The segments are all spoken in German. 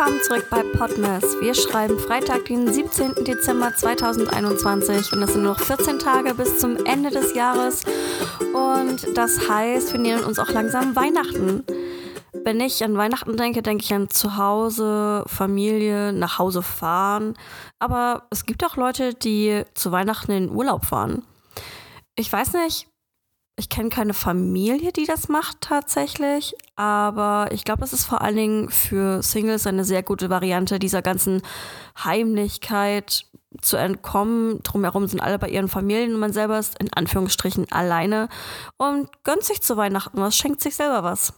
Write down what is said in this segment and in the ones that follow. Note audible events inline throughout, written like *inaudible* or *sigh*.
Willkommen zurück bei Podmas. Wir schreiben Freitag, den 17. Dezember 2021 und es sind noch 14 Tage bis zum Ende des Jahres. Und das heißt, wir nähern uns auch langsam Weihnachten. Wenn ich an Weihnachten denke, denke ich an Zuhause, Familie, nach Hause fahren. Aber es gibt auch Leute, die zu Weihnachten in Urlaub fahren. Ich weiß nicht, ich kenne keine Familie, die das macht tatsächlich, aber ich glaube, das ist vor allen Dingen für Singles eine sehr gute Variante, dieser ganzen Heimlichkeit zu entkommen. Drumherum sind alle bei ihren Familien und man selber ist in Anführungsstrichen alleine und gönnt sich zu Weihnachten was, schenkt sich selber was.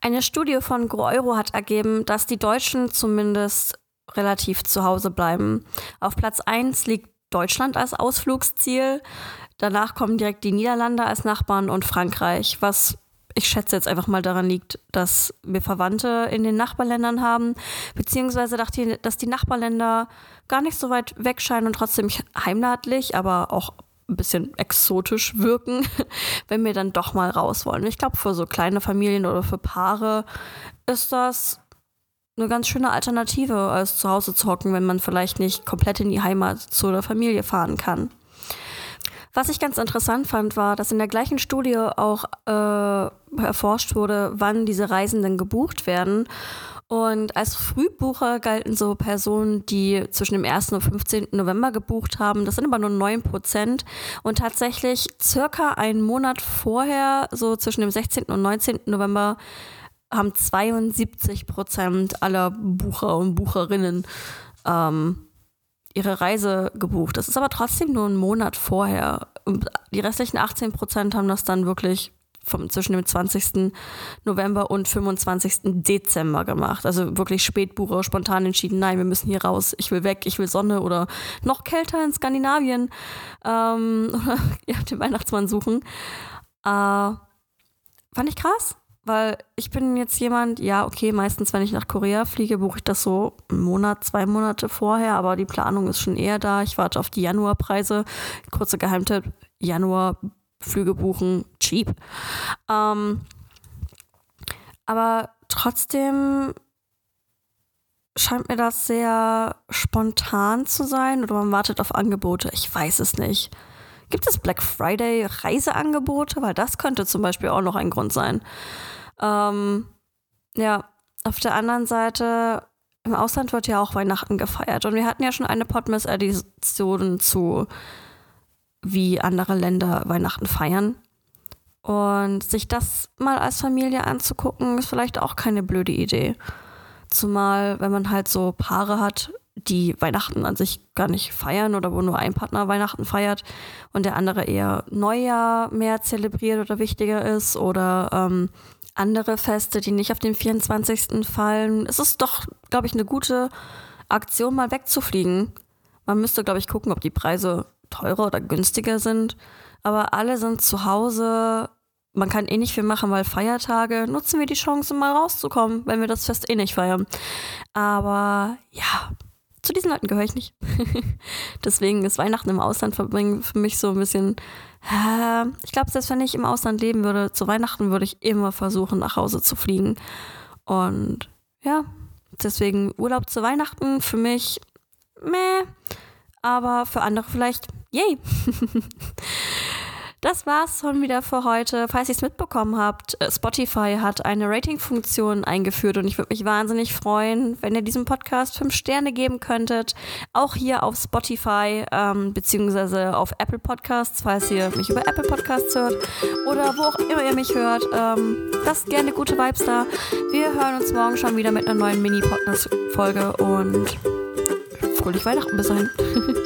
Eine Studie von GroEuro hat ergeben, dass die Deutschen zumindest relativ zu Hause bleiben. Auf Platz 1 liegt Deutschland als Ausflugsziel. Danach kommen direkt die Niederlande als Nachbarn und Frankreich, was ich schätze jetzt einfach mal daran liegt, dass wir Verwandte in den Nachbarländern haben, beziehungsweise dass die Nachbarländer gar nicht so weit weg scheinen und trotzdem heimatlich, aber auch ein bisschen exotisch wirken, *laughs* wenn wir dann doch mal raus wollen. Ich glaube, für so kleine Familien oder für Paare ist das eine ganz schöne Alternative, als zu Hause zu hocken, wenn man vielleicht nicht komplett in die Heimat zu der Familie fahren kann. Was ich ganz interessant fand, war, dass in der gleichen Studie auch äh, erforscht wurde, wann diese Reisenden gebucht werden. Und als Frühbucher galten so Personen, die zwischen dem 1. und 15. November gebucht haben. Das sind aber nur 9 Prozent. Und tatsächlich circa einen Monat vorher, so zwischen dem 16. und 19. November, haben 72 Prozent aller Bucher und Bucherinnen ähm, ihre Reise gebucht. Das ist aber trotzdem nur ein Monat vorher. Und die restlichen 18 Prozent haben das dann wirklich vom, zwischen dem 20. November und 25. Dezember gemacht. Also wirklich Spätbucher, spontan entschieden, nein, wir müssen hier raus, ich will weg, ich will Sonne oder noch kälter in Skandinavien. Ähm, *laughs* ja, den Weihnachtsmann suchen. Äh, fand ich krass weil ich bin jetzt jemand, ja, okay, meistens, wenn ich nach Korea fliege, buche ich das so einen Monat, zwei Monate vorher, aber die Planung ist schon eher da. Ich warte auf die Januarpreise. Kurzer Geheimtipp: Januar Flüge buchen, cheap. Ähm, aber trotzdem scheint mir das sehr spontan zu sein oder man wartet auf Angebote. Ich weiß es nicht. Gibt es Black Friday Reiseangebote? Weil das könnte zum Beispiel auch noch ein Grund sein. Ähm, ja, auf der anderen Seite, im Ausland wird ja auch Weihnachten gefeiert. Und wir hatten ja schon eine Podmas-Edition zu, wie andere Länder Weihnachten feiern. Und sich das mal als Familie anzugucken, ist vielleicht auch keine blöde Idee. Zumal, wenn man halt so Paare hat, die Weihnachten an sich gar nicht feiern oder wo nur ein Partner Weihnachten feiert und der andere eher Neujahr mehr zelebriert oder wichtiger ist oder ähm, andere Feste, die nicht auf den 24. fallen. Es ist doch, glaube ich, eine gute Aktion, mal wegzufliegen. Man müsste, glaube ich, gucken, ob die Preise teurer oder günstiger sind. Aber alle sind zu Hause. Man kann eh nicht viel machen, weil Feiertage. Nutzen wir die Chance, mal rauszukommen, wenn wir das Fest eh nicht feiern. Aber ja, zu diesen Leuten gehöre ich nicht. *laughs* Deswegen ist Weihnachten im Ausland verbringen für mich so ein bisschen. Äh, ich glaube, selbst wenn ich im Ausland leben würde, zu Weihnachten würde ich immer versuchen, nach Hause zu fliegen. Und ja, deswegen Urlaub zu Weihnachten für mich, meh. Aber für andere vielleicht, yay. *laughs* Das war's schon wieder für heute. Falls ihr es mitbekommen habt, äh, Spotify hat eine Rating-Funktion eingeführt und ich würde mich wahnsinnig freuen, wenn ihr diesem Podcast fünf Sterne geben könntet. Auch hier auf Spotify ähm, beziehungsweise auf Apple Podcasts, falls ihr mich über Apple Podcasts hört oder wo auch immer ihr mich hört. Ähm, lasst gerne gute Vibes da. Wir hören uns morgen schon wieder mit einer neuen Mini-Podcast-Folge und fröhlich Weihnachten bis dahin. *laughs*